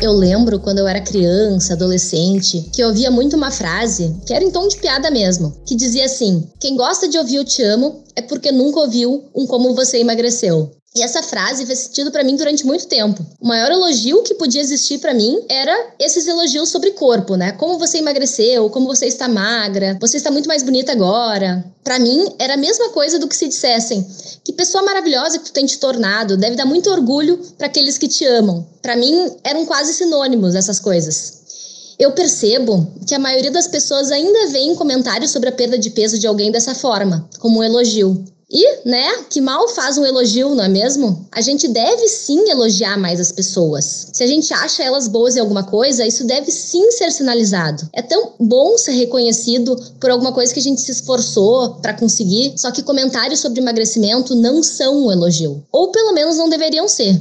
Eu lembro quando eu era criança, adolescente, que eu ouvia muito uma frase, que era em tom de piada mesmo, que dizia assim: Quem gosta de ouvir eu te amo é porque nunca ouviu um como você emagreceu. E essa frase fez sentido para mim durante muito tempo. O maior elogio que podia existir para mim era esses elogios sobre corpo, né? Como você emagreceu, como você está magra, você está muito mais bonita agora. Para mim era a mesma coisa do que se dissessem: "Que pessoa maravilhosa que tu tem te tornado, deve dar muito orgulho para aqueles que te amam". Para mim eram quase sinônimos essas coisas. Eu percebo que a maioria das pessoas ainda vê comentários sobre a perda de peso de alguém dessa forma, como um elogio. E, né, que mal faz um elogio, não é mesmo? A gente deve sim elogiar mais as pessoas. Se a gente acha elas boas em alguma coisa, isso deve sim ser sinalizado. É tão bom ser reconhecido por alguma coisa que a gente se esforçou para conseguir, só que comentários sobre emagrecimento não são um elogio. Ou pelo menos não deveriam ser.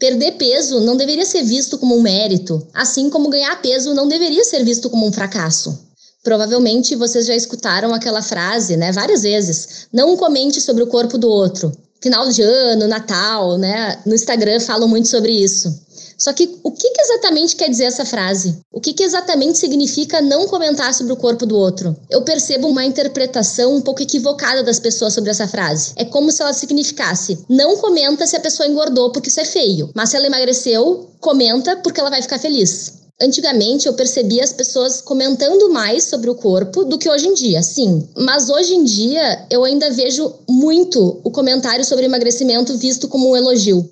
Perder peso não deveria ser visto como um mérito, assim como ganhar peso não deveria ser visto como um fracasso. Provavelmente vocês já escutaram aquela frase, né, várias vezes. Não comente sobre o corpo do outro. Final de ano, Natal, né? No Instagram falam muito sobre isso. Só que o que, exatamente quer dizer essa frase? O que exatamente significa não comentar sobre o corpo do outro? Eu percebo uma interpretação um pouco equivocada das pessoas sobre essa frase. É como se ela significasse: não comenta se a pessoa engordou porque isso é feio, mas se ela emagreceu, comenta porque ela vai ficar feliz. Antigamente eu percebia as pessoas comentando mais sobre o corpo do que hoje em dia, sim. Mas hoje em dia eu ainda vejo muito o comentário sobre emagrecimento visto como um elogio.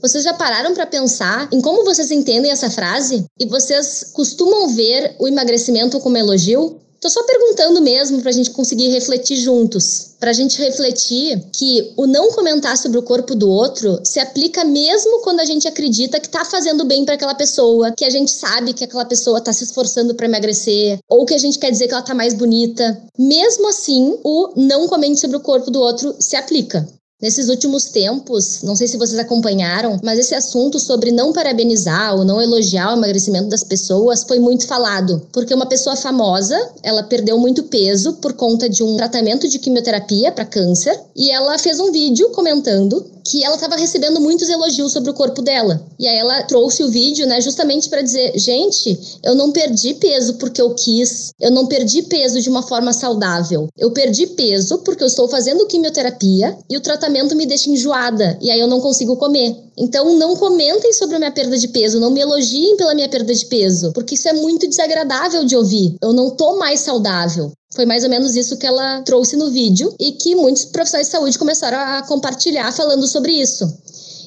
Vocês já pararam para pensar em como vocês entendem essa frase? E vocês costumam ver o emagrecimento como elogio? Tô só perguntando mesmo para a gente conseguir refletir juntos. Para a gente refletir que o não comentar sobre o corpo do outro se aplica mesmo quando a gente acredita que tá fazendo bem para aquela pessoa, que a gente sabe que aquela pessoa tá se esforçando para emagrecer, ou que a gente quer dizer que ela tá mais bonita. Mesmo assim, o não comente sobre o corpo do outro se aplica. Nesses últimos tempos, não sei se vocês acompanharam, mas esse assunto sobre não parabenizar ou não elogiar o emagrecimento das pessoas foi muito falado, porque uma pessoa famosa, ela perdeu muito peso por conta de um tratamento de quimioterapia para câncer, e ela fez um vídeo comentando que ela estava recebendo muitos elogios sobre o corpo dela. E aí ela trouxe o vídeo, né, justamente para dizer: gente, eu não perdi peso porque eu quis, eu não perdi peso de uma forma saudável. Eu perdi peso porque eu estou fazendo quimioterapia e o tratamento me deixa enjoada e aí eu não consigo comer. Então não comentem sobre a minha perda de peso, não me elogiem pela minha perda de peso, porque isso é muito desagradável de ouvir. Eu não tô mais saudável. Foi mais ou menos isso que ela trouxe no vídeo e que muitos profissionais de saúde começaram a compartilhar falando sobre isso.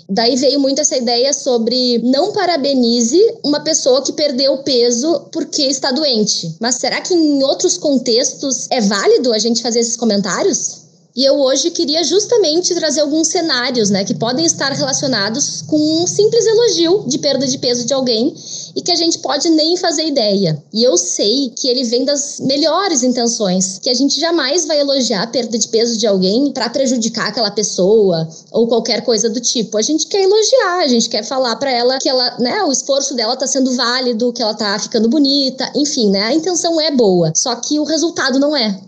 Daí veio muito essa ideia sobre não parabenize uma pessoa que perdeu peso porque está doente. Mas será que em outros contextos é válido a gente fazer esses comentários? E eu hoje queria justamente trazer alguns cenários, né, que podem estar relacionados com um simples elogio de perda de peso de alguém e que a gente pode nem fazer ideia. E eu sei que ele vem das melhores intenções, que a gente jamais vai elogiar a perda de peso de alguém para prejudicar aquela pessoa ou qualquer coisa do tipo. A gente quer elogiar, a gente quer falar para ela que ela, né, o esforço dela tá sendo válido, que ela tá ficando bonita, enfim, né? A intenção é boa, só que o resultado não é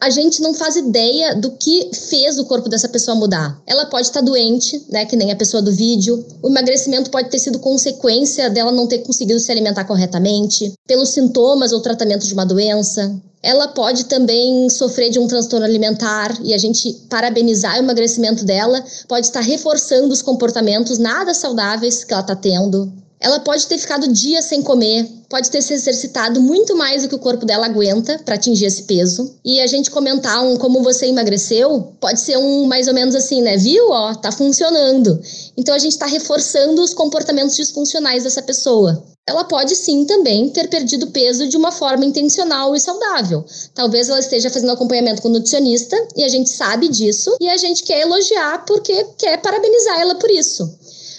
a gente não faz ideia do que fez o corpo dessa pessoa mudar. Ela pode estar doente, né, que nem a pessoa do vídeo. O emagrecimento pode ter sido consequência dela não ter conseguido se alimentar corretamente, pelos sintomas ou tratamento de uma doença. Ela pode também sofrer de um transtorno alimentar e a gente parabenizar o emagrecimento dela pode estar reforçando os comportamentos nada saudáveis que ela está tendo. Ela pode ter ficado dias sem comer, pode ter se exercitado muito mais do que o corpo dela aguenta para atingir esse peso. E a gente comentar um como você emagreceu, pode ser um mais ou menos assim, né? Viu? Ó, tá funcionando. Então a gente está reforçando os comportamentos disfuncionais dessa pessoa. Ela pode sim também ter perdido peso de uma forma intencional e saudável. Talvez ela esteja fazendo acompanhamento com o nutricionista e a gente sabe disso e a gente quer elogiar porque quer parabenizar ela por isso.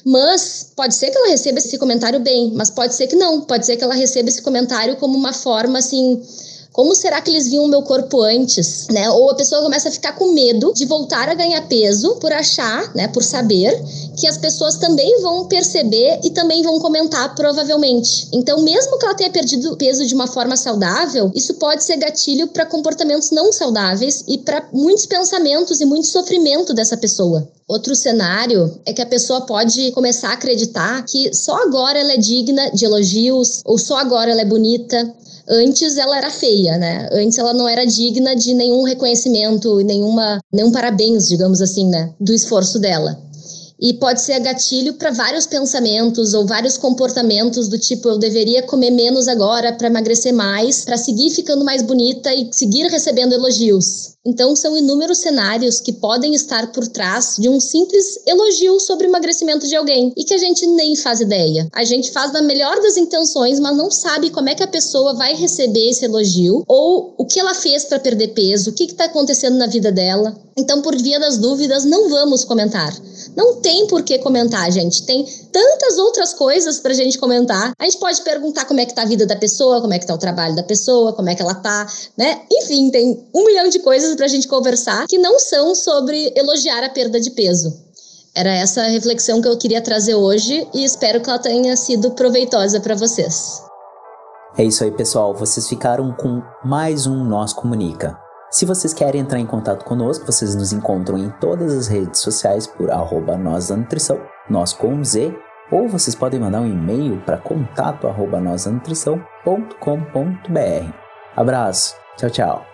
Mas pode ser que ela receba esse comentário bem, mas pode ser que não. Pode ser que ela receba esse comentário como uma forma assim como será que eles viam o meu corpo antes, né? Ou a pessoa começa a ficar com medo de voltar a ganhar peso por achar, né, por saber que as pessoas também vão perceber e também vão comentar provavelmente. Então, mesmo que ela tenha perdido peso de uma forma saudável, isso pode ser gatilho para comportamentos não saudáveis e para muitos pensamentos e muito sofrimento dessa pessoa. Outro cenário é que a pessoa pode começar a acreditar que só agora ela é digna de elogios ou só agora ela é bonita Antes ela era feia, né? Antes ela não era digna de nenhum reconhecimento, nenhuma, nenhum parabéns, digamos assim, né? Do esforço dela. E pode ser gatilho para vários pensamentos ou vários comportamentos do tipo eu deveria comer menos agora para emagrecer mais, para seguir ficando mais bonita e seguir recebendo elogios. Então, são inúmeros cenários que podem estar por trás de um simples elogio sobre o emagrecimento de alguém e que a gente nem faz ideia. A gente faz na melhor das intenções, mas não sabe como é que a pessoa vai receber esse elogio ou o que ela fez para perder peso, o que está acontecendo na vida dela. Então, por via das dúvidas, não vamos comentar. Não tem por que comentar, gente. Tem tantas outras coisas pra gente comentar. A gente pode perguntar como é que tá a vida da pessoa, como é que tá o trabalho da pessoa, como é que ela tá, né? Enfim, tem um milhão de coisas pra gente conversar que não são sobre elogiar a perda de peso. Era essa reflexão que eu queria trazer hoje e espero que ela tenha sido proveitosa para vocês. É isso aí, pessoal. Vocês ficaram com mais um Nós Comunica. Se vocês querem entrar em contato conosco, vocês nos encontram em todas as redes sociais por arroba nós da nutrição, nós com Z, ou vocês podem mandar um e-mail para contato arroba Abraço, tchau, tchau.